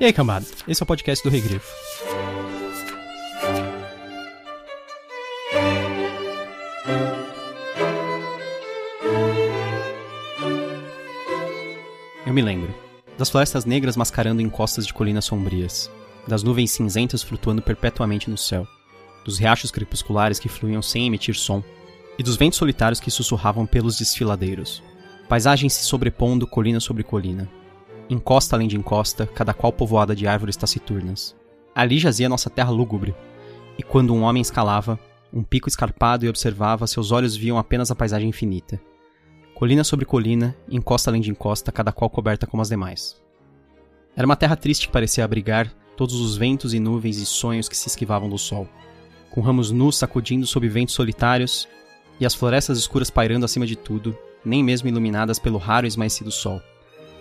E aí, cambada? Esse é o podcast do Regrifo. Eu me lembro das florestas negras mascarando em costas de colinas sombrias, das nuvens cinzentas flutuando perpetuamente no céu, dos riachos crepusculares que fluíam sem emitir som, e dos ventos solitários que sussurravam pelos desfiladeiros. Paisagem se sobrepondo colina sobre colina. Encosta além de encosta, cada qual povoada de árvores taciturnas. Ali jazia nossa terra lúgubre, e quando um homem escalava, um pico escarpado e observava, seus olhos viam apenas a paisagem infinita colina sobre colina, encosta além de encosta, cada qual coberta como as demais. Era uma terra triste que parecia abrigar todos os ventos e nuvens e sonhos que se esquivavam do sol, com ramos nus sacudindo sob ventos solitários e as florestas escuras pairando acima de tudo, nem mesmo iluminadas pelo raro e esmaecido sol,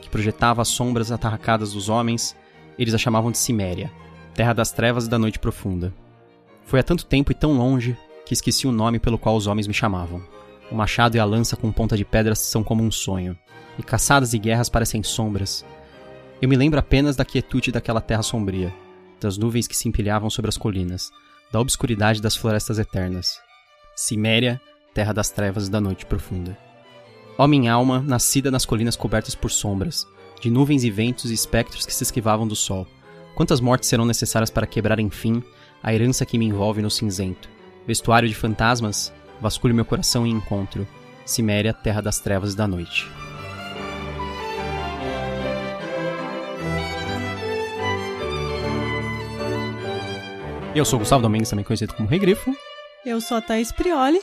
que projetava as sombras atarracadas dos homens, eles a chamavam de Ciméria, terra das trevas e da noite profunda. Foi há tanto tempo e tão longe que esqueci o nome pelo qual os homens me chamavam. O machado e a lança com ponta de pedra são como um sonho, e caçadas e guerras parecem sombras. Eu me lembro apenas da quietude daquela terra sombria, das nuvens que se empilhavam sobre as colinas, da obscuridade das florestas eternas. Ciméria, terra das trevas e da noite profunda. Ó minha alma, nascida nas colinas cobertas por sombras, de nuvens e ventos e espectros que se esquivavam do sol. Quantas mortes serão necessárias para quebrar, enfim, a herança que me envolve no cinzento? Vestuário de fantasmas? vasculho meu coração e encontro Ciméria, terra das trevas e da noite. Eu sou Gustavo Domingues, também conhecido como Rei Grifo. Eu sou a Thaís Prioli.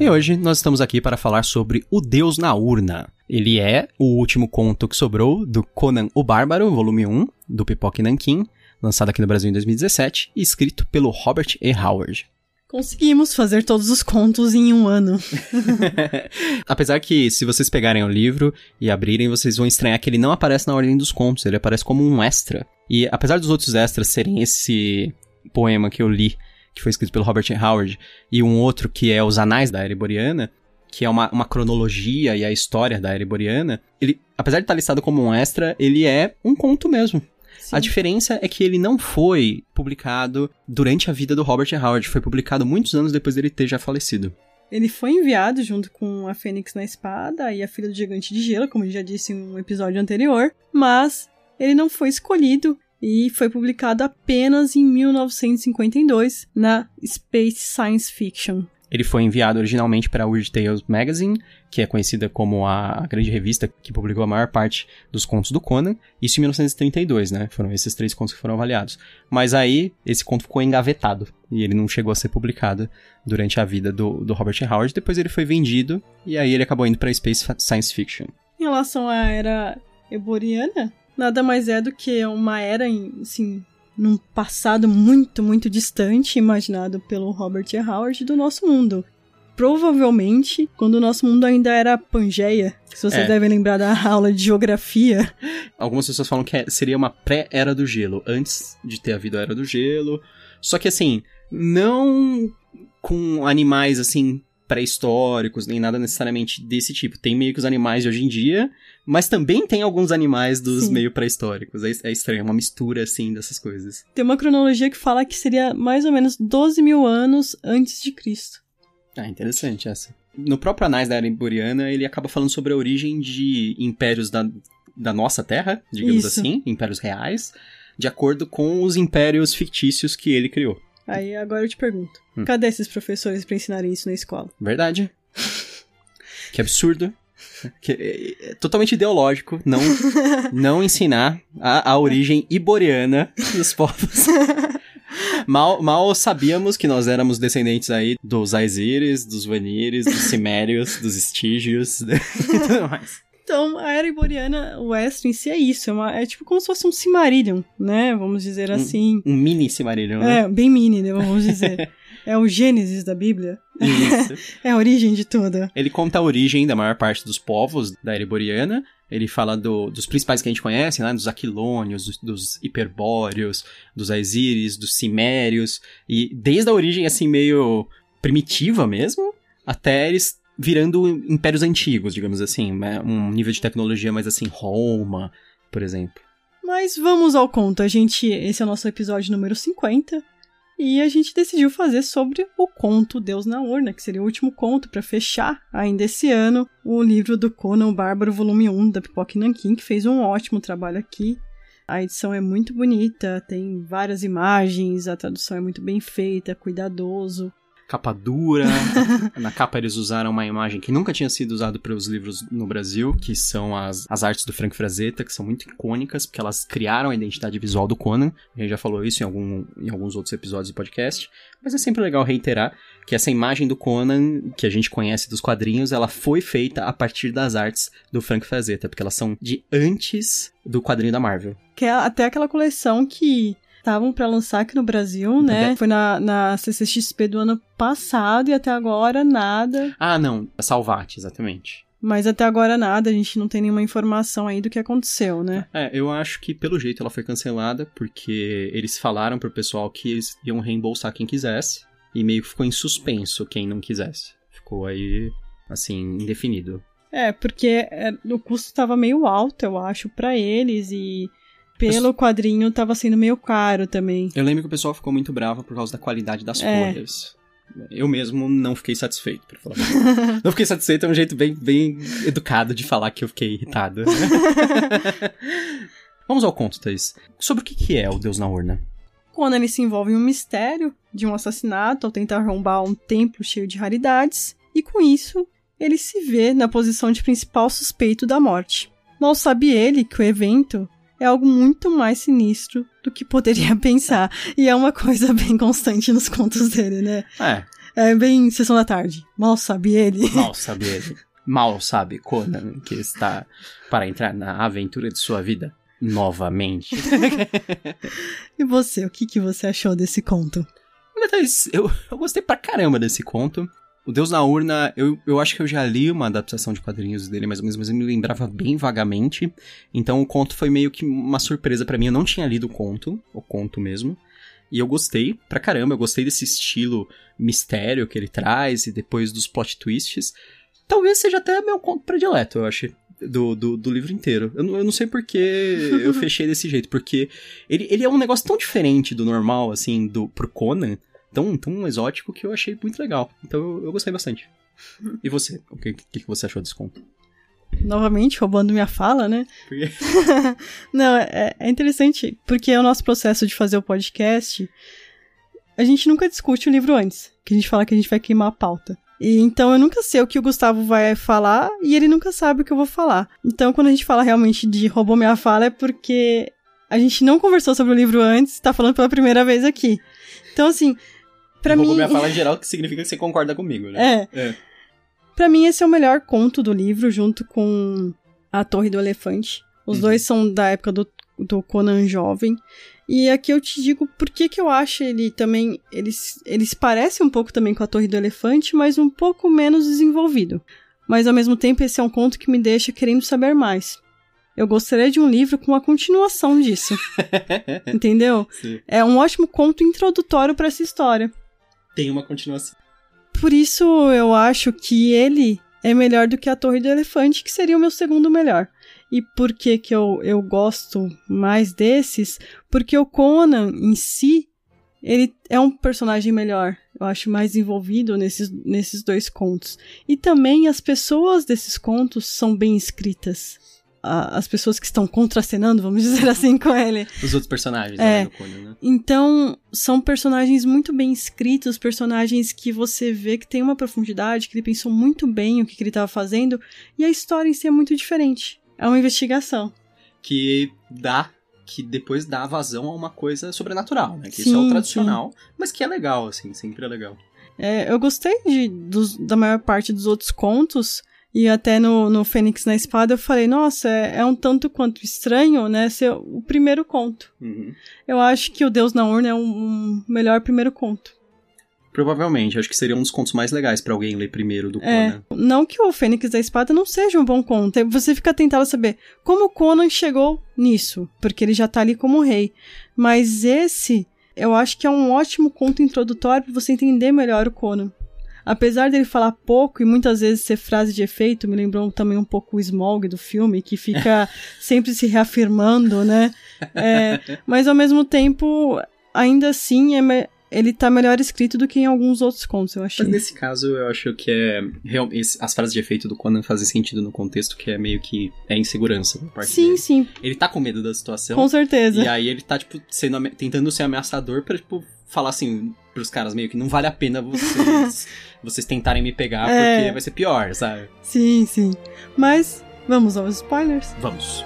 E hoje nós estamos aqui para falar sobre O Deus na Urna. Ele é o último conto que sobrou do Conan o Bárbaro, volume 1, do Pipoque Nankin, lançado aqui no Brasil em 2017, e escrito pelo Robert E. Howard. Conseguimos fazer todos os contos em um ano. Apesar que, se vocês pegarem o livro e abrirem, vocês vão estranhar que ele não aparece na ordem dos contos, ele aparece como um extra. E apesar dos outros extras serem esse poema que eu li que foi escrito pelo Robert Howard, e um outro que é Os Anais da Ereboriana, que é uma, uma cronologia e a história da Ereboriana, ele, apesar de estar listado como um extra, ele é um conto mesmo. Sim. A diferença é que ele não foi publicado durante a vida do Robert Howard, foi publicado muitos anos depois dele ter já falecido. Ele foi enviado junto com a Fênix na Espada e a Filha do Gigante de Gelo, como já disse em um episódio anterior, mas ele não foi escolhido e foi publicado apenas em 1952 na Space Science Fiction. Ele foi enviado originalmente para a Weird Tales Magazine, que é conhecida como a grande revista que publicou a maior parte dos contos do Conan, isso em 1932, né? Foram esses três contos que foram avaliados. Mas aí, esse conto ficou engavetado, e ele não chegou a ser publicado durante a vida do, do Robert Howard. Depois ele foi vendido, e aí ele acabou indo para Space Science Fiction. Em relação à era eboriana, nada mais é do que uma era, assim, num passado muito, muito distante, imaginado pelo Robert E. Howard, do nosso mundo. Provavelmente, quando o nosso mundo ainda era Pangeia, se vocês é. devem lembrar da aula de geografia. Algumas pessoas falam que é, seria uma pré-era do gelo, antes de ter havido a era do gelo. Só que assim, não com animais assim pré-históricos, nem nada necessariamente desse tipo. Tem meio que os animais de hoje em dia, mas também tem alguns animais dos Sim. meio pré-históricos. É, é estranho, é uma mistura, assim, dessas coisas. Tem uma cronologia que fala que seria mais ou menos 12 mil anos antes de Cristo. Ah, interessante essa. No próprio Anais da Era Iboriana, ele acaba falando sobre a origem de impérios da, da nossa Terra, digamos Isso. assim, impérios reais, de acordo com os impérios fictícios que ele criou. Aí agora eu te pergunto: hum. cadê esses professores para ensinarem isso na escola? Verdade. que absurdo. Que é, é totalmente ideológico não, não ensinar a, a origem iboriana dos povos. mal, mal sabíamos que nós éramos descendentes aí dos Aesiris, dos Vanires, dos Cimérios, dos Estígios e tudo mais. Então, a era iboriana, o Westro em si é isso, é, uma, é tipo como se fosse um Cimarillion, né? Vamos dizer assim. Um, um mini Cimarillion, né? É, bem mini, né? Vamos dizer. É o Gênesis da Bíblia. Isso. é a origem de tudo. Ele conta a origem da maior parte dos povos da era iboriana, Ele fala do, dos principais que a gente conhece, né? Dos Aquilônios, dos, dos Hiperbóreos, dos Aesiris, dos Cimérios. E desde a origem, assim, meio primitiva mesmo, até eles virando impérios antigos, digamos assim. Né? Um nível de tecnologia mais assim, Roma, por exemplo. Mas vamos ao conto. A gente. Esse é o nosso episódio número 50. E a gente decidiu fazer sobre o conto Deus na Urna, que seria o último conto para fechar ainda esse ano o livro do Conan Bárbaro, volume 1 da Pipoca Nankin, que fez um ótimo trabalho aqui. A edição é muito bonita, tem várias imagens, a tradução é muito bem feita, cuidadoso capa dura. Na capa eles usaram uma imagem que nunca tinha sido usada para os livros no Brasil, que são as, as artes do Frank Frazetta, que são muito icônicas, porque elas criaram a identidade visual do Conan. A gente já falou isso em, algum, em alguns outros episódios do podcast, mas é sempre legal reiterar que essa imagem do Conan, que a gente conhece dos quadrinhos, ela foi feita a partir das artes do Frank Frazetta, porque elas são de antes do quadrinho da Marvel. Que é até aquela coleção que estavam para lançar aqui no Brasil, né? Foi na, na CCXP do ano passado e até agora nada. Ah, não. Salvate, exatamente. Mas até agora nada, a gente não tem nenhuma informação aí do que aconteceu, né? É, eu acho que pelo jeito ela foi cancelada, porque eles falaram pro pessoal que eles iam reembolsar quem quisesse, e meio que ficou em suspenso quem não quisesse. Ficou aí, assim, indefinido. É, porque é, o custo estava meio alto, eu acho, para eles, e pelo quadrinho tava sendo meio caro também. Eu lembro que o pessoal ficou muito bravo por causa da qualidade das é. folhas. Eu mesmo não fiquei satisfeito, pra falar. não fiquei satisfeito é um jeito bem, bem educado de falar que eu fiquei irritado. Vamos ao conto, Thais. Sobre o que é o Deus na Urna? Quando ele se envolve em um mistério de um assassinato ao tentar arrombar um templo cheio de raridades, e com isso, ele se vê na posição de principal suspeito da morte. Mal sabe ele que o evento é algo muito mais sinistro do que poderia pensar. E é uma coisa bem constante nos contos dele, né? É. É bem sessão da tarde. Mal sabe ele. Mal sabe ele. Mal sabe Conan que está para entrar na aventura de sua vida novamente. e você, o que, que você achou desse conto? Eu, eu gostei pra caramba desse conto. O Deus na Urna, eu, eu acho que eu já li uma adaptação de quadrinhos dele, mais ou menos, mas eu me lembrava bem vagamente. Então o conto foi meio que uma surpresa para mim. Eu não tinha lido o conto, o conto mesmo. E eu gostei pra caramba, eu gostei desse estilo mistério que ele traz e depois dos plot twists. Talvez seja até meu conto predileto, eu acho. Do, do, do, livro inteiro. Eu, eu não sei porque eu fechei desse jeito, porque ele, ele é um negócio tão diferente do normal, assim, do, pro Conan, tão, tão exótico que eu achei muito legal. Então eu, eu gostei bastante. E você? O que, que, você achou desse conto? Novamente, roubando minha fala, né? Não, é, é interessante, porque é o nosso processo de fazer o podcast. A gente nunca discute o livro antes, que a gente fala que a gente vai queimar a pauta. E então eu nunca sei o que o Gustavo vai falar e ele nunca sabe o que eu vou falar. Então quando a gente fala realmente de roubou minha fala é porque a gente não conversou sobre o livro antes, tá falando pela primeira vez aqui. Então assim, Pra mim. minha fala em geral, que significa que você concorda comigo, né? É. é. Pra mim, esse é o melhor conto do livro, junto com A Torre do Elefante. Os uhum. dois são da época do, do Conan jovem. E aqui eu te digo por que, que eu acho ele também. Eles, eles parecem um pouco também com a Torre do Elefante, mas um pouco menos desenvolvido. Mas ao mesmo tempo, esse é um conto que me deixa querendo saber mais. Eu gostaria de um livro com a continuação disso. Entendeu? Sim. É um ótimo conto introdutório para essa história tem uma continuação. Por isso eu acho que ele é melhor do que a Torre do Elefante, que seria o meu segundo melhor. E por que, que eu, eu gosto mais desses? Porque o Conan em si, ele é um personagem melhor. Eu acho mais envolvido nesses, nesses dois contos. E também as pessoas desses contos são bem escritas a, as pessoas que estão contracenando, vamos dizer assim, com ele. Os outros personagens, é. né, Conan, né? Então, são personagens muito bem escritos, personagens que você vê que tem uma profundidade, que ele pensou muito bem o que, que ele estava fazendo, e a história em si é muito diferente. É uma investigação. Que dá que depois dá vazão a uma coisa sobrenatural, né? Que sim, isso é o tradicional, sim. mas que é legal, assim, sempre é legal. É, eu gostei de, dos, da maior parte dos outros contos, e até no, no Fênix na Espada eu falei, nossa, é, é um tanto quanto estranho, né, ser o primeiro conto. Uhum. Eu acho que o Deus na Urna é um, um melhor primeiro conto. Provavelmente, acho que seria um dos contos mais legais para alguém ler primeiro do É, Conan. não que o Fênix da Espada não seja um bom conto. Você fica tentado saber como Conan chegou nisso, porque ele já tá ali como rei. Mas esse, eu acho que é um ótimo conto introdutório para você entender melhor o Conan. Apesar dele falar pouco e muitas vezes ser frase de efeito, me lembrou também um pouco o Smaug do filme, que fica sempre se reafirmando, né? É, mas ao mesmo tempo, ainda assim, é me- ele tá melhor escrito do que em alguns outros contos, eu achei. Mas nesse caso, eu acho que é. real- As frases de efeito do Conan fazem sentido no contexto que é meio que é insegurança por parte Sim, dele. sim, Ele tá com medo da situação. com certeza. E aí ele tá, tipo, sendo, tentando ser ameaçador pra, tipo, falar assim pros caras meio que não vale a pena vocês, vocês tentarem me pegar É. porque vai ser pior, sabe? Sim, sim. Mas vamos aos spoilers. Vamos.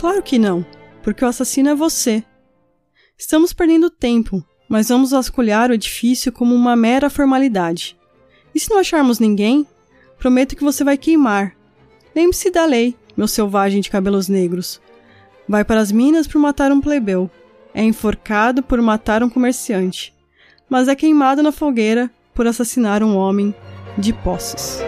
Claro que não, porque o assassino é você. Estamos perdendo tempo, mas vamos vasculhar o edifício como uma mera formalidade. E se não acharmos ninguém, prometo que você vai queimar. Lembre-se da lei, meu selvagem de cabelos negros. Vai para as minas por matar um plebeu. É enforcado por matar um comerciante. Mas é queimado na fogueira por assassinar um homem de posses.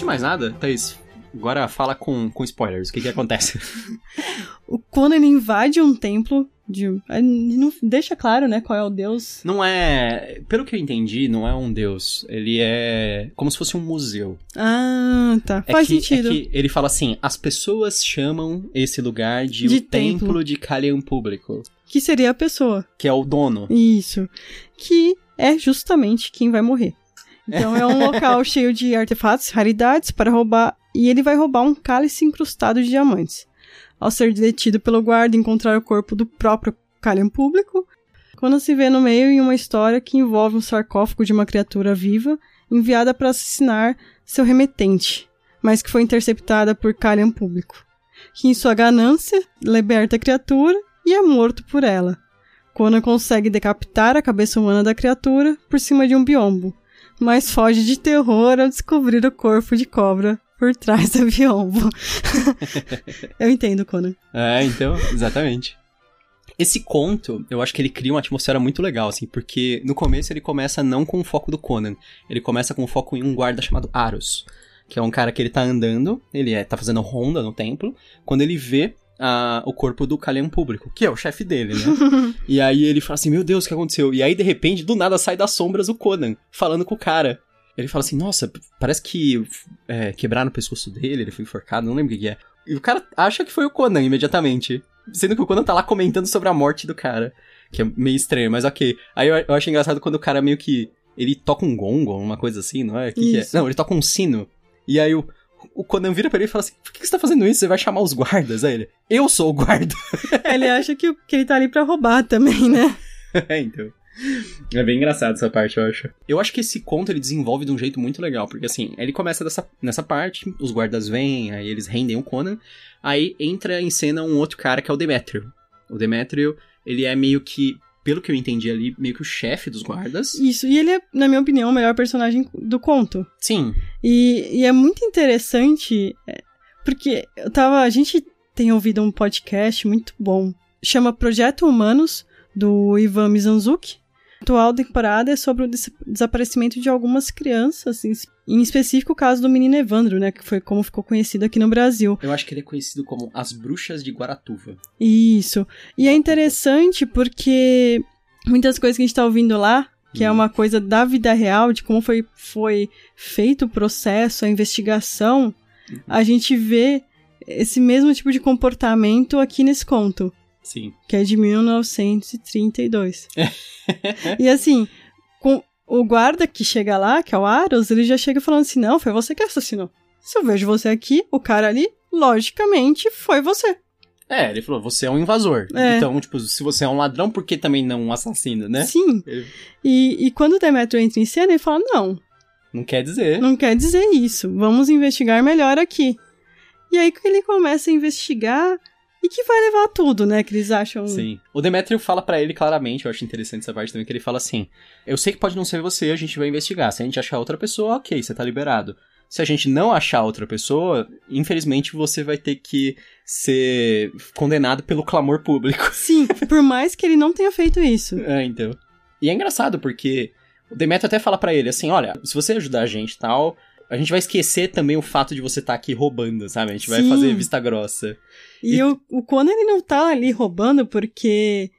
Antes de mais nada, Thaís, agora fala com, com spoilers. O que que acontece? O Conan ele invade um templo de. ele Não deixa claro, né, qual é o deus. Não é. Pelo que eu entendi, não é um deus. Ele é como se fosse um museu. Ah, tá. É Faz que, sentido. É que ele fala assim: as pessoas chamam esse lugar de, De o templo. templo. de Kalian Público, Que seria a pessoa. que é o dono. Isso. Que é justamente quem vai morrer. Então é um local cheio de artefatos, raridades para roubar. E ele vai roubar um cálice incrustado de diamantes. Ao ser detido pelo guarda encontrar o corpo do próprio Kalian público, quando se vê no meio em uma história que envolve um sarcófago de uma criatura viva enviada para assassinar seu remetente, mas que foi interceptada por Kalian público, que em sua ganância liberta a criatura e é morto por ela. Conan consegue decapitar a cabeça humana da criatura por cima de um biombo, mas foge de terror ao descobrir o corpo de cobra por trás do biombo. Eu entendo, Conan. É, então, exatamente. Esse conto, eu acho que ele cria uma atmosfera muito legal, assim, porque no começo ele começa não com o foco do Conan, ele começa com o foco em um guarda chamado Aros, que é um cara que ele tá andando, ele é, tá fazendo ronda no templo, quando ele vê ah, o corpo do Kalian Público, que é o chefe dele, né? e aí ele fala assim, meu Deus, o que aconteceu? E aí, de repente, do nada sai das sombras o Conan, falando com o cara. Ele fala assim, nossa, parece que é, quebraram o pescoço dele, ele foi enforcado, não lembro o que que é. E o cara acha que foi o Conan imediatamente. Sendo que o Conan tá lá comentando sobre a morte do cara. Que é meio estranho, mas ok. Aí eu, eu acho engraçado quando o cara meio que. Ele toca um gongo, uma coisa assim, não é? O que, que é? Não, ele toca um sino. E aí o, o Conan vira pra ele e fala assim: Por que você tá fazendo isso? Você vai chamar os guardas? Aí ele: Eu sou o guarda. Ele acha que, que ele tá ali pra roubar também, né? é, então. É bem engraçado essa parte, eu acho. Eu acho que esse conto ele desenvolve de um jeito muito legal, porque assim, ele começa dessa, nessa parte, os guardas vêm, aí eles rendem o Conan, aí entra em cena um outro cara que é o Demétrio. O Demétrio, ele é meio que, pelo que eu entendi ali, meio que o chefe dos guardas. Isso. E ele é, na minha opinião, o melhor personagem do conto. Sim, E, e é muito interessante, é, porque eu tava. A gente tem ouvido um podcast muito bom. Chama Projeto Humanos, do Ivan Mizanzuki. A atual temporada é sobre o des- desaparecimento de algumas crianças, em, específico o caso do menino Evandro, né? Que foi como ficou conhecido aqui no Brasil. eu acho que ele é conhecido como as bruxas de Guaratuva. Isso. E é interessante porque muitas coisas que a gente tá ouvindo lá, que é Hum. uma coisa da vida real, de como foi, foi feito o processo, a investigação, a gente vê esse mesmo tipo de comportamento aqui nesse conto, Sim. que é de 1932. e assim, com o guarda que chega lá, que é o Aros, ele já chega falando assim: não, foi você que assassinou. Se eu vejo você aqui, o cara ali, logicamente foi você. É, ele falou, você é um invasor. É. Então, tipo, se você é um ladrão, por que também não um assassino, né? Sim. Ele- E, e quando o Demetrio entra em cena, ele fala: não, Não quer dizer. não quer dizer isso. Vamos investigar melhor aqui. E aí que ele começa a investigar e que vai levar a tudo, né? Que eles acham. Sim. O Demetrio fala pra ele claramente, eu acho interessante essa parte também, que ele fala assim: Eu sei que pode não ser você, a gente vai investigar. Se a gente achar outra pessoa, ok, você tá liberado. Se a gente não achar outra pessoa, infelizmente você vai ter que ser condenado pelo clamor público. Sim, por mais que ele não tenha feito isso. É, então. E é engraçado porque o Demetrio até fala pra ele assim: olha, se você ajudar a gente e tal, a gente vai esquecer também o fato de você estar aqui roubando, sabe? A gente vai Sim. fazer vista grossa. E, E- o, o Conan, ele não tá ali roubando porque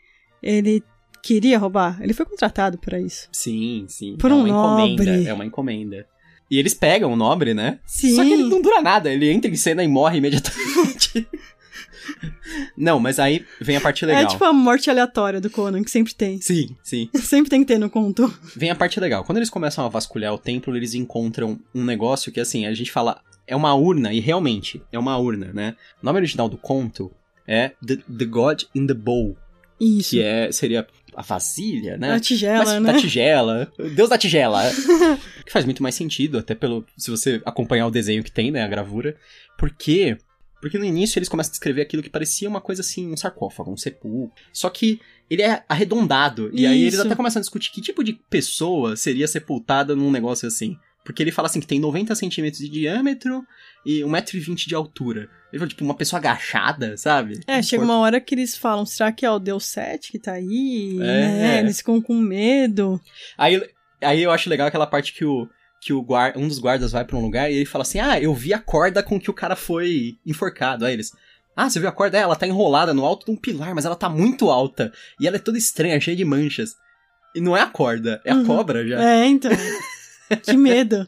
ele queria roubar. Ele foi contratado pra isso. Sim, sim. Por é um uma encomenda. nobre. É uma encomenda. E eles pegam o nobre, né? Sim. Só que ele não dura nada, ele entra em cena e morre imediatamente. não, mas aí vem a parte legal. É tipo a morte aleatória do Conan, que sempre tem. Sim, sim. Sempre tem que ter no conto. Vem a parte legal. Quando eles começam a vasculhar o templo, eles encontram um negócio que, assim, a gente fala, é uma urna, e realmente, é uma urna, né? O nome original do conto é The, the God in the Bowl, Isso. que é, seria a vasilha, né? A tigela, Mas né? Da tigela. Deus da tigela. que faz muito mais sentido, até pelo. Se você acompanhar o desenho que tem, né? A gravura. Porque. Porque no início eles começam a descrever aquilo que parecia uma coisa assim, um sarcófago, um sepulcro. Só que ele é arredondado. E aí eles até começam a discutir que tipo de pessoa seria sepultada num negócio assim. Porque ele fala assim que tem 90 centímetros de diâmetro e 1,20m de altura. Ele fala, tipo, uma pessoa agachada, sabe? É, chega uma hora que eles falam, será que é o Deus 7 que tá aí? É. Né? Eles ficam com medo. Aí, aí eu acho legal aquela parte que o que o guarda, um dos guardas vai pra um lugar e ele fala assim: "Ah, eu vi a corda com que o cara foi enforcado". Aí eles: "Ah, você viu a corda? É, ela tá enrolada no alto de um pilar, mas ela tá muito alta e ela é toda estranha, cheia de manchas". E não é a corda, é a Uhum. cobra já. É, então. que medo.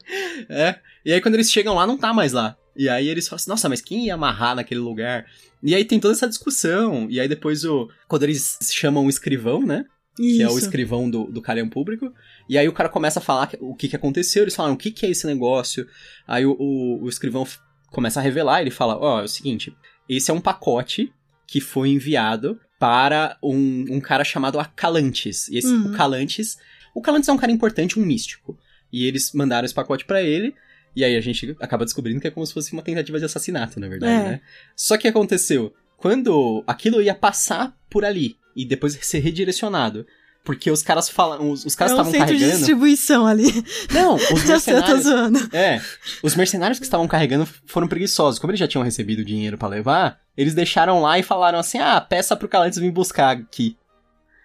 É. E aí quando eles chegam lá, não tá mais lá. E aí eles falam assim, nossa, mas quem ia amarrar naquele lugar? E aí tem toda essa discussão. E aí depois o. Quando eles chamam o escrivão, né? Isso. que é o escrivão do, do Calhão Público. E aí o cara começa a falar o que, que aconteceu, eles falam o que, que é esse negócio. Aí o, o, o escrivão começa a revelar, ele fala, ó, é o seguinte, esse é um pacote que foi enviado para um, um cara chamado Acalantes. E esse, Uhum. o Calantes, o Calantes é um cara importante, um místico. E eles mandaram esse pacote pra ele, e aí a gente acaba descobrindo que é como se fosse uma tentativa de assassinato, na verdade, É. né? Só que aconteceu, quando aquilo ia passar por ali e depois ser redirecionado, porque os caras falam, os, os caras é um estavam centro de carregando. distribuição ali. Não, os mercenários. É, os mercenários que estavam carregando foram preguiçosos. Como eles já tinham recebido dinheiro pra levar, eles deixaram lá e falaram assim: "Ah, peça pro Calantes vir buscar aqui".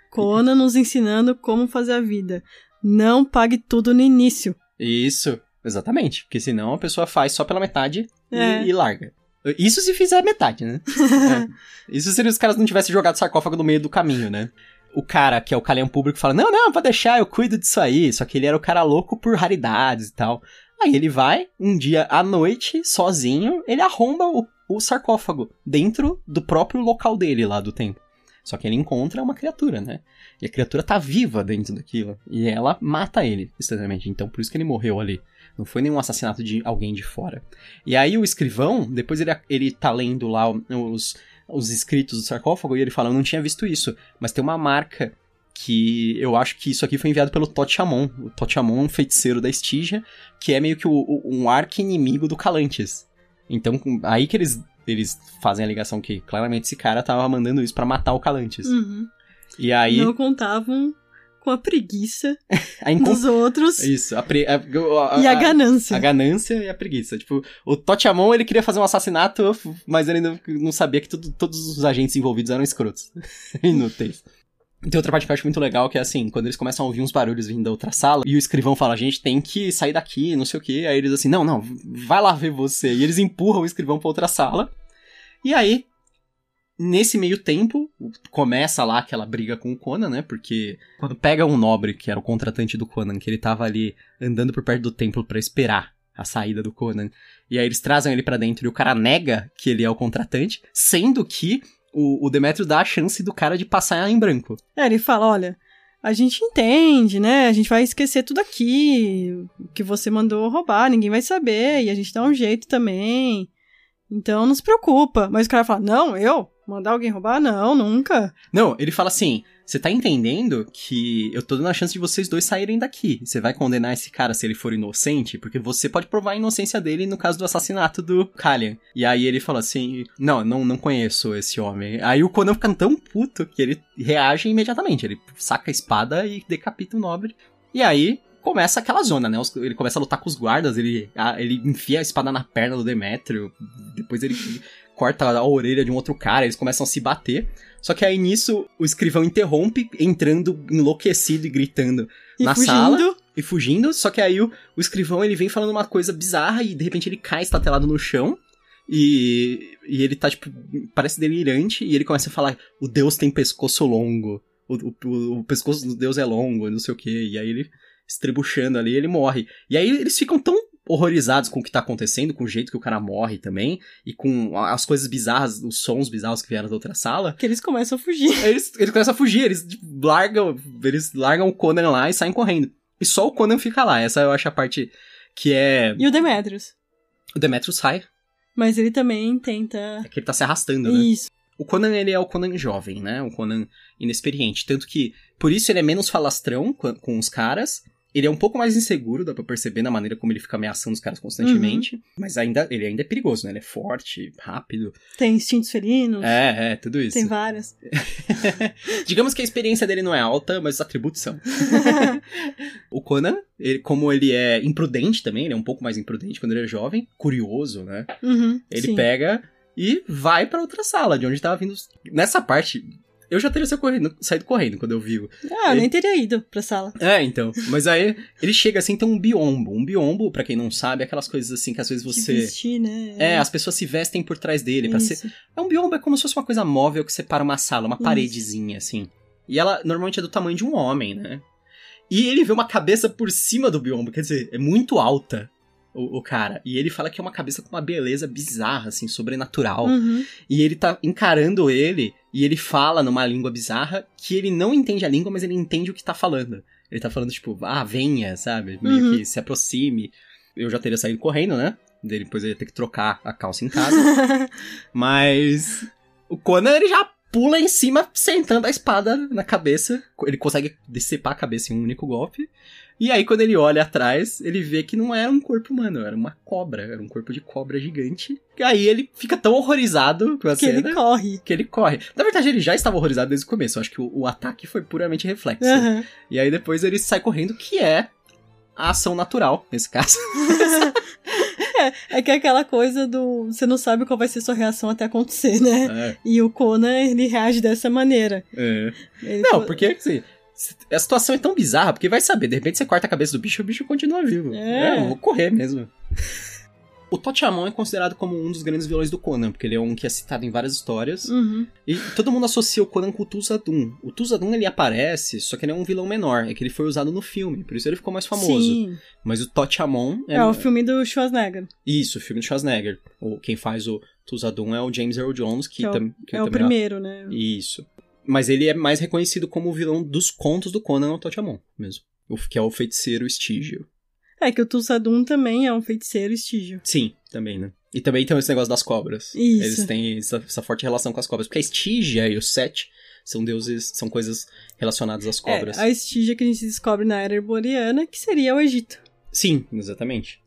Conan nos ensinando como fazer a vida. Não pague tudo no início. Isso, exatamente, porque senão a pessoa faz só pela metade e- É. e, larga. Isso se fizer metade, né? É. Isso seria se os caras não tivessem jogado sarcófago no meio do caminho, né? O cara, que é o calhão público, fala: Não, não, pode deixar, eu cuido disso aí. Só que ele era o cara louco por raridades e tal. Aí ele vai, um dia à noite, sozinho, ele arromba o, o sarcófago dentro do próprio local dele lá do templo. Só que ele encontra uma criatura, né? E a criatura tá viva dentro daquilo. E ela mata ele, instantaneamente. Então por isso que ele morreu ali. Não foi nenhum assassinato de alguém de fora. E aí o escrivão, depois ele, ele tá lendo lá os, os escritos do sarcófago e ele fala: Eu não tinha visto isso, mas tem uma marca que eu acho que isso aqui foi enviado pelo Totiamon. O Totiamon é um feiticeiro da Estígia, que é meio que o, o- um arqui-inimigo do Calantes. Então, aí que eles, eles fazem a ligação que claramente esse cara tava mandando isso pra matar o Calantes. Uhum. E aí, Não contavam com a preguiça a incom- dos outros Isso, a, pre- a- a- e a a- ganância. A ganância e a preguiça. Tipo, o Totiamon, ele queria fazer um assassinato, mas ele não, não sabia que tudo- todos os agentes envolvidos eram escrotos. Inúteis. Tem outra parte que eu acho muito legal, que é assim, quando eles começam a ouvir uns barulhos vindo da outra sala, e o escrivão fala, a gente tem que sair daqui, não sei o quê. Aí eles assim, não, não, vai lá ver você. E eles empurram o escrivão pra outra sala. E aí, nesse meio tempo, começa lá aquela briga com o Conan, né? Porque quando pega um nobre, que era o contratante do Conan, que ele tava ali andando por perto do templo pra esperar a saída do Conan, e aí eles trazem ele pra dentro e o cara nega que ele é o contratante, sendo que o, o Demetrio dá a chance do cara de passar em branco. É, ele fala, olha, a gente entende, né? A gente vai esquecer tudo aqui, que você mandou roubar, ninguém vai saber, e a gente dá um jeito também. Então não se preocupa. Mas o cara fala, não, eu? Mandar alguém roubar? Não, nunca. Não, ele fala assim: você tá entendendo que eu tô dando a chance de vocês dois saírem daqui. Você vai condenar esse cara se ele for inocente? Porque você pode provar a inocência dele no caso do assassinato do Kalian. E aí ele fala assim: não, não, não conheço esse homem. Aí o Conan fica tão puto que ele reage imediatamente. Ele saca a espada e decapita o nobre. E aí, começa aquela zona, né? Ele começa a lutar com os guardas, ele, ele enfia a espada na perna do Demétrio, depois ele corta a orelha de um outro cara, eles começam a se bater. Só que aí nisso o escrivão interrompe, entrando enlouquecido e gritando E na fugindo. sala e fugindo. Só que aí o, o escrivão ele vem falando uma coisa bizarra e de repente ele cai estatelado no chão. E, e ele tá, tipo, parece delirante. E ele começa a falar: O Deus tem pescoço longo. O, o, o pescoço do Deus é longo, não sei o que. E aí ele estrebuchando ali, ele morre. E aí eles ficam tão horrorizados com o que tá acontecendo, com o jeito que o cara morre também, e com as coisas bizarras, os sons bizarros que vieram da outra sala. Que eles começam a fugir. Eles, eles começam a fugir, eles tipo, largam, eles largam o Conan lá e saem correndo. E só o Conan fica lá. Essa eu acho a parte que é. E o Demetrius. O Demetrius sai, Mas ele também tenta. é que ele tá se arrastando, né? Isso. O Conan, ele é o Conan jovem, né? O Conan inexperiente. Tanto que, por isso, ele é menos falastrão com, com os caras. Ele é um pouco mais inseguro, dá pra perceber na maneira como ele fica ameaçando os caras constantemente. Mas ainda, ele ainda é perigoso, né? Ele é forte, rápido. Tem instintos felinos. É, é, tudo isso. Tem várias. Digamos que a experiência dele não é alta, mas os atributos são. o Conan, ele- como ele é imprudente também, ele é um pouco mais imprudente quando ele é jovem, curioso, né? Uhum, Ele sim. pega e vai pra outra sala, de onde tava vindo. Nessa parte, eu já teria saído correndo, saído correndo quando eu vi. Ah, ele- nem teria ido pra sala. É, então. Mas aí ele chega assim, tem um biombo. Um biombo, pra quem não sabe, é aquelas coisas assim que às vezes você. vestir, né? É, as pessoas se vestem por trás dele. Pra ser... É um biombo, é como se fosse uma coisa móvel que separa uma sala, uma Isso. paredezinha, assim. E ela normalmente é do tamanho de um homem, né? E ele vê uma cabeça por cima do biombo, quer dizer, é muito alta o, o cara. E ele fala que é uma cabeça com uma beleza bizarra, assim, sobrenatural. Uhum. E ele tá encarando ele, e ele fala numa língua bizarra que ele não entende a língua, mas ele entende o que tá falando. Ele tá falando, tipo, ah, venha, sabe? Meio Uhum. que se aproxime. Eu já teria saído correndo, né? Depois eu ia ter que trocar a calça em casa. mas o Conan, ele já pula em cima, sentando a espada na cabeça. Ele consegue decepar a cabeça em um único golpe. E aí, quando ele olha atrás, ele vê que não era um corpo humano, era uma cobra. Era um corpo de cobra gigante. E aí ele fica tão horrorizado com a que cena ele corre. que ele corre. Na verdade, ele já estava horrorizado desde o começo. Eu acho que o, o ataque foi puramente reflexo. Aham. E aí depois ele sai correndo, que é a ação natural, nesse caso. É que é aquela coisa do. Você não sabe qual vai ser sua reação até acontecer, né? É, E o Conan, ele reage dessa maneira. é. Ele Não, co- porque assim, a situação é tão bizarra, porque vai saber, de repente você corta a cabeça do bicho e o bicho continua vivo. É. eu vou correr mesmo. O Totiamon é considerado como um dos grandes vilões do Conan, porque ele é um que é citado em várias histórias. Uhum. E todo mundo associa o Conan com o Tuzadun. O Tuzadun ele aparece, só que ele é um vilão menor. É que ele foi usado no filme, por isso ele ficou mais famoso. Sim. Mas o Totiamon é, É, o filme do Schwarzenegger. Isso, o filme de Schwarzenegger. O, quem faz o Tuzadun é o James Earl Jones, que, Que é o- tam, que é o também primeiro, né? Isso. Mas ele é mais reconhecido como o vilão dos contos do Conan, o Totiamon, mesmo. O, que é o feiticeiro Estígio. É que o Tulsadum também é um feiticeiro estígio. Sim, também, né? E também tem esse negócio das cobras. Isso. Eles têm essa, essa forte relação com as cobras. Porque a Estígia e o Set são deuses, são coisas relacionadas às cobras. É, a estígia que a gente descobre na era herboriana, que seria o Egito. Sim, exatamente.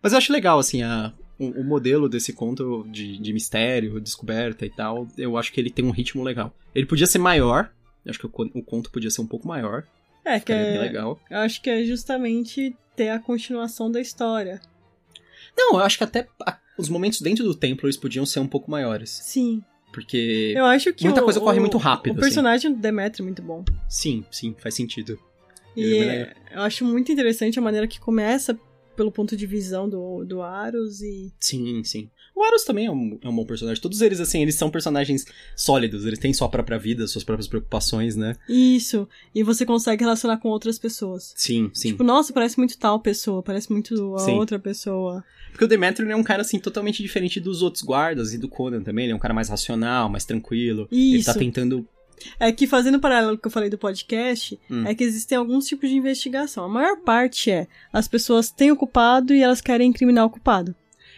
Mas eu acho legal, assim, a, o, o modelo desse conto de, de mistério, descoberta e tal. Eu acho que ele tem um ritmo legal. Ele podia ser maior. Acho que o, o conto podia ser um pouco maior. É, que é, legal. eu acho que é justamente ter a continuação da história. Não, eu acho que até a- os momentos dentro do templo eles podiam ser um pouco maiores. Sim. Porque. Eu acho que Muita o- coisa corre muito rápido, O assim. personagem do Demetrio é muito bom. Sim, sim, faz sentido. E é é- eu acho muito interessante a maneira que começa pelo ponto de visão do, do Aros e. Sim, sim. O Aros também é um, é um bom personagem. Todos eles, assim, eles são personagens sólidos. Eles têm sua própria vida, suas próprias preocupações, né? Isso. E você consegue relacionar com outras pessoas. Sim, sim. Tipo, nossa, parece muito tal pessoa, parece muito a Sim. outra pessoa. Porque o Demetrio é um cara, assim, totalmente diferente dos outros guardas e do Conan também. Ele é um cara mais racional, mais tranquilo. Ele tá Isso. tentando. É que fazendo o paralelo que eu falei do podcast, Hum. é que existem alguns tipos de investigação. A maior parte é as pessoas têm o culpado e elas querem incriminar o culpado.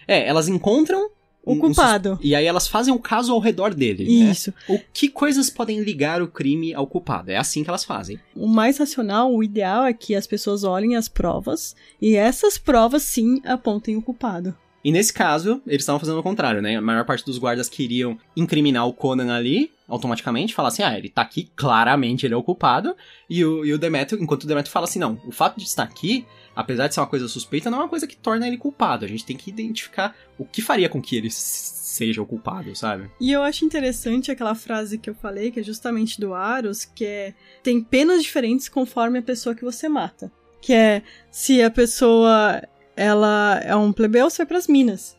É, elas encontram o um- um culpado. sus- E aí elas fazem o caso ao redor dele. né? Isso. O que coisas podem ligar o crime ao culpado? É assim que elas fazem. O mais racional, o ideal é que as pessoas olhem as provas e essas provas sim apontem o culpado. E nesse caso, eles estavam fazendo o contrário, né? A maior parte dos guardas queriam incriminar o Conan ali, automaticamente, falar assim, ah, ele tá aqui, claramente ele é o culpado. E o, e o Demetrio, enquanto o Demetrio fala assim, não, o fato de estar aqui, apesar de ser uma coisa suspeita, não é uma coisa que torna ele culpado. A gente tem que identificar o que faria com que ele seja o culpado, sabe? E eu acho interessante aquela frase que eu falei, que é justamente do Aros, que é tem penas diferentes conforme a pessoa que você mata. Que é se a pessoa ela é um plebeu, você vai pras minas,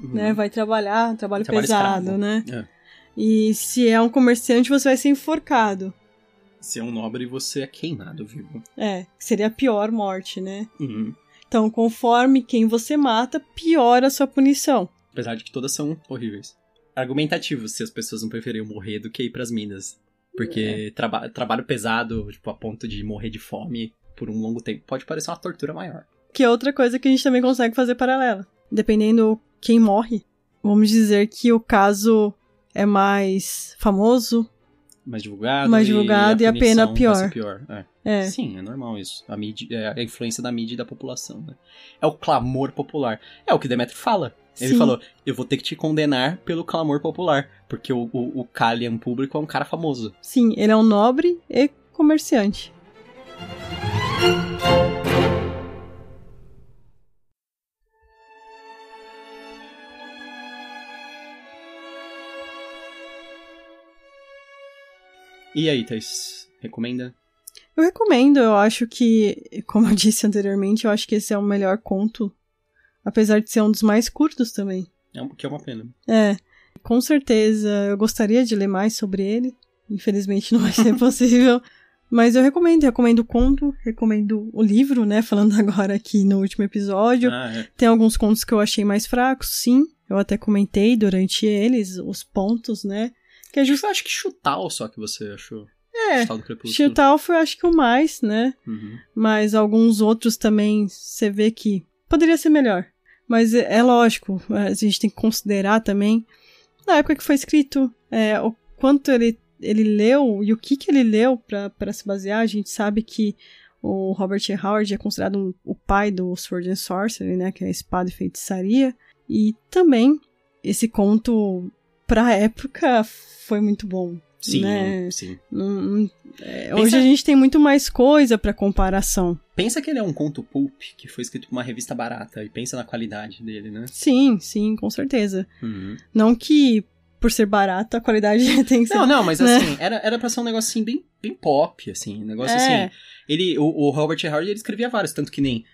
né? Vai trabalhar, trabalho Trabalho pesado, escravo. né? É. E se é um comerciante, você vai ser enforcado. Se é um nobre, você é queimado vivo. É, seria a pior morte, né? Uhum. Então, conforme quem você mata, pior a sua punição. Apesar de que todas são horríveis. Argumentativo se as pessoas não preferiam morrer do que ir pras minas. Porque traba- trabalho pesado, tipo, a ponto de morrer de fome por um longo tempo, pode parecer uma tortura maior. Que é outra coisa que a gente também consegue fazer paralela. Dependendo quem morre, vamos dizer que o caso é mais famoso. Mais divulgado. Mais divulgado e a pena punição vai ser pior. pior. É. É, Sim, é normal isso. A, mídia, é a influência da mídia e da população, né? É o clamor popular. É o que Demetrio fala. Ele Sim. falou, eu vou ter que te condenar pelo clamor popular, porque o, o, o Kalian público é um cara famoso. sim, ele é um nobre e comerciante. E aí, Thais, recomenda? Eu recomendo, eu acho que, como eu disse anteriormente, eu acho que esse é o melhor conto. Apesar de ser um dos mais curtos também. É que é uma pena. É, com certeza eu gostaria de ler mais sobre ele. Infelizmente não vai ser possível. Mas eu recomendo, recomendo o conto, recomendo o livro, né? Falando agora aqui no último episódio. Ah, é. Tem alguns contos que eu achei mais fracos, sim. Eu até comentei durante eles os pontos, né? Que é Acho, justo. acho que chutal só que você achou. É, Chutal foi acho que o mais, né? Uhum. Mas alguns outros também você vê que poderia ser melhor. Mas é, é lógico, a gente tem que considerar também na época que foi escrito, é, o quanto ele, ele leu e o que, que ele leu para se basear. A gente sabe que o Robert E. Howard é considerado um- o pai do Sword and Sorcery, né, que é a espada e feitiçaria. E também esse conto pra época foi muito bom. Sim, né? sim. É, Pensa- Hoje a gente tem muito mais coisa pra comparação. Pensa que ele é um conto pulp que foi escrito por uma revista barata e pensa na qualidade dele, né? Sim, sim, com certeza. Uhum. Não que por ser barato a qualidade tem que ser. Não, não, mas né? assim, era, era pra ser um negócio assim, bem, bem pop, assim. Um negócio É. assim. Ele, o, o Robert. Howard, ele escrevia vários, tanto que nem.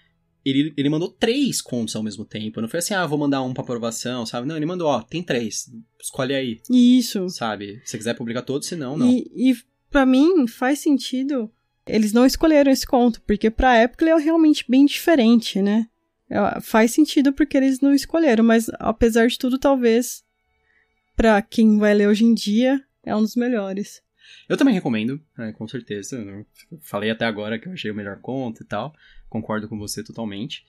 Ele, ele mandou três contos ao mesmo tempo. Não foi assim, ah, vou mandar um pra aprovação, sabe? Não, ele mandou, ó, tem três. Escolhe aí, Isso. sabe? Se você quiser publicar todos, se não, não. E, e para mim faz sentido. Eles não escolheram esse conto, porque pra época ele é realmente bem diferente, né? É, Faz sentido porque eles não escolheram, mas apesar de tudo, talvez pra quem vai ler hoje em dia, é um dos melhores. Eu também recomendo, né, com certeza. Eu falei até agora que eu achei o melhor conto e tal. Concordo com você totalmente.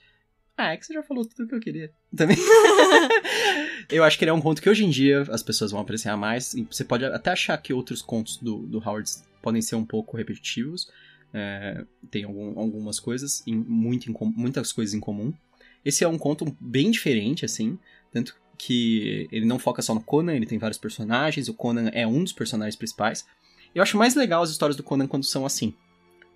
Ah, é que você já falou tudo o que eu queria. Também. eu acho que ele é um conto que hoje em dia as pessoas vão apreciar mais. Você pode até achar que outros contos do, do Howard podem ser um pouco repetitivos. É, tem algum- algumas coisas, em- muito em muitas coisas em comum. Esse é um conto bem diferente, assim. Tanto que ele não foca só no Conan, ele tem vários personagens. O Conan é um dos personagens principais. Eu acho mais legal as histórias do Conan quando são assim.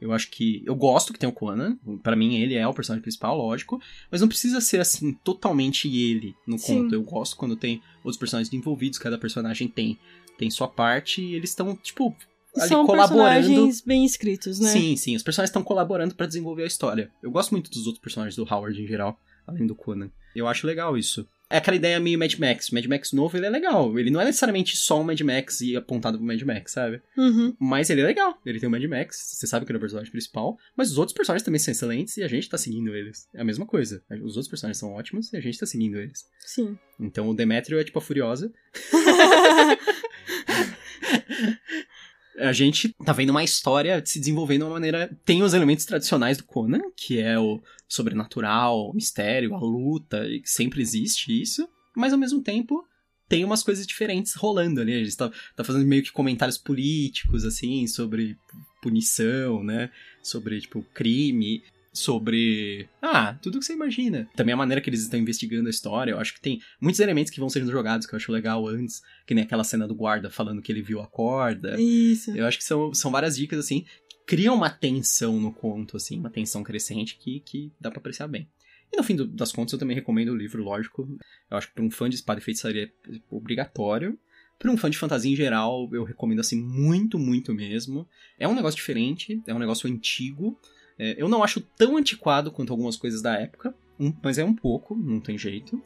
Eu acho que. Eu gosto que tem o Conan. Pra mim, ele é o personagem principal, lógico. Mas não precisa ser assim, totalmente ele no Sim. conto. Eu gosto quando tem outros personagens envolvidos, cada personagem tem, tem sua parte e eles estão, tipo, ali São colaborando. personagens bem escritos, né? Sim, sim, os personagens estão colaborando pra desenvolver a história. Eu gosto muito dos outros personagens do Howard em geral, além do Conan. Eu acho legal isso. É aquela ideia meio Mad Max. O Mad Max novo, ele é legal. Ele não é necessariamente só um Mad Max e apontado pro Mad Max, sabe? Uhum. Mas ele é legal. Ele tem o Mad Max, você sabe que ele é o personagem principal, mas os outros personagens também são excelentes e a gente tá seguindo eles. É a mesma coisa. Os outros personagens são ótimos e a gente tá seguindo eles. Sim. Então o Demetrio é tipo a Furiosa. a gente tá vendo uma história se desenvolvendo de uma maneira. Tem os elementos tradicionais do Conan, que é o sobrenatural, o mistério, a luta, e sempre existe isso. mas ao mesmo tempo tem umas coisas diferentes rolando ali. A gente tá, tá fazendo meio que comentários políticos, assim, sobre punição, né? Sobre, tipo, crime sobre. Ah, tudo que você imagina. Também a maneira que eles estão investigando a história. Eu acho que tem muitos elementos que vão sendo jogados que eu acho legal antes. Que nem aquela cena do guarda falando que ele viu a corda. Isso. Eu acho que são, são várias dicas, assim, que criam uma tensão no conto, assim, uma tensão crescente que, que dá pra apreciar bem. E no fim do, das contas, eu também recomendo o livro, lógico. Eu acho que para um fã de espada e feitiçaria é obrigatório. Para um fã de fantasia em geral, eu recomendo assim muito, muito mesmo. É um negócio diferente, é um negócio antigo, é, eu não acho tão antiquado quanto algumas coisas da época, um, mas é um pouco, não tem jeito.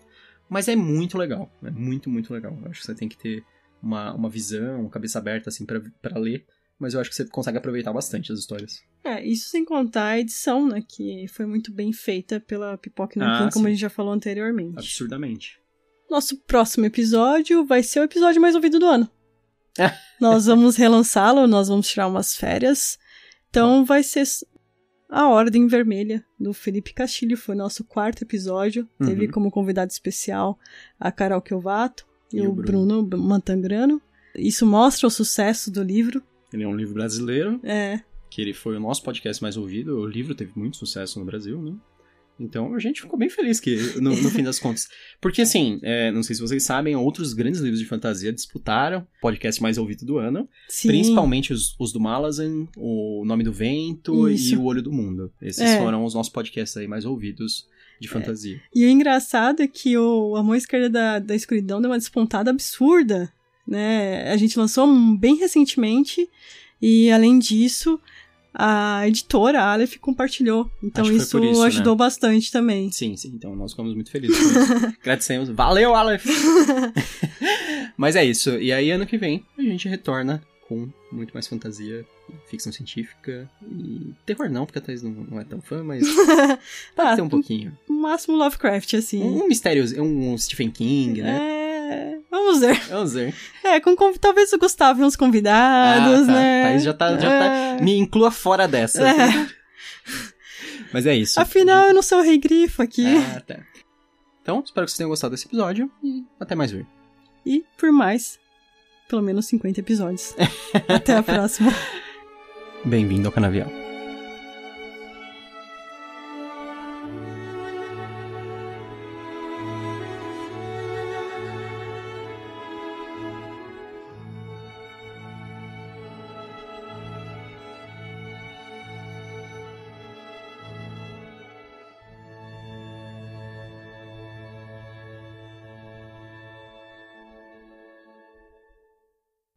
Mas é muito legal, é muito, muito legal. Eu acho que você tem que ter uma, uma visão, uma cabeça aberta, assim, para ler. Mas eu acho que você consegue aproveitar bastante as histórias. É, isso sem contar a edição, né? Que foi muito bem feita pela Pipoca Nankin, ah, como a gente já falou anteriormente. Absurdamente. Nosso próximo episódio vai ser o episódio mais ouvido do ano. nós vamos relançá-lo, nós vamos tirar umas férias. Então vai ser a Ordem Vermelha, do Felipe Castilho, foi nosso quarto episódio. Uhum. Teve como convidado especial a Carol Kiovato e, e o Bruno, Bruno Mantangrano. Isso mostra o sucesso do livro. Ele é um livro brasileiro. É. Que ele foi o nosso podcast mais ouvido. O livro teve muito sucesso no Brasil, né? Então a gente ficou bem feliz que, no, no fim das contas. Porque, assim, é, não sei se vocês sabem, outros grandes livros de fantasia disputaram o podcast mais ouvido do ano. Sim. Principalmente os, os do Malazan, O Nome do Vento Isso. e O Olho do Mundo. Esses é. foram os nossos podcasts aí mais ouvidos de é. fantasia. É. E o engraçado é que o A Mão Esquerda da, da Escuridão deu uma despontada absurda. Né? A gente lançou bem recentemente. E além disso, a editora, a Aleph, compartilhou. Então isso, isso, ajudou né? bastante também. Sim, sim. Então nós ficamos muito felizes com isso. Agradecemos. Valeu, Aleph! Mas é isso. E aí, ano que vem, a gente retorna com muito mais fantasia, ficção científica e terror não, porque a Thais não, não é tão fã, mas ah, tem um pouquinho. O máximo Lovecraft, assim. Um, um mistério, um Stephen King, né? É... Vamos ver. Vamos ver. É, com, talvez o Gustavo e uns convidados, ah, tá. né? Thaís já tá, já tá é... tá... Me inclua fora dessa. É. Mas é isso. Afinal, eu não sou o rei grifo aqui. Ah, tá. Então, espero que vocês tenham gostado desse episódio e até mais ver. E, por mais, pelo menos 50 episódios. até a próxima. Bem-vindo ao Canavial.